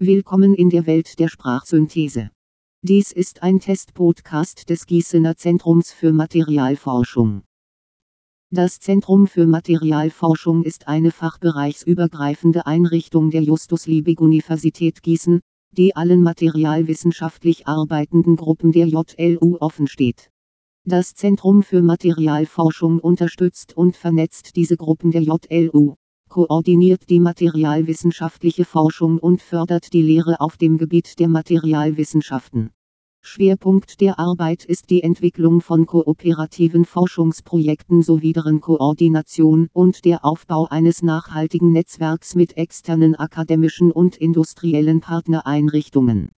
Willkommen in der Welt der Sprachsynthese. Dies ist ein Testpodcast des Gießener Zentrums für Materialforschung. Das Zentrum für Materialforschung ist eine fachbereichsübergreifende Einrichtung der Justus-Liebig-Universität Gießen, die allen materialwissenschaftlich arbeitenden Gruppen der JLU offensteht. Das Zentrum für Materialforschung unterstützt und vernetzt diese Gruppen der JLU, koordiniert die materialwissenschaftliche Forschung und fördert die Lehre auf dem Gebiet der Materialwissenschaften. Schwerpunkt der Arbeit ist die Entwicklung von kooperativen Forschungsprojekten sowie deren Koordination und der Aufbau eines nachhaltigen Netzwerks mit externen akademischen und industriellen Partnereinrichtungen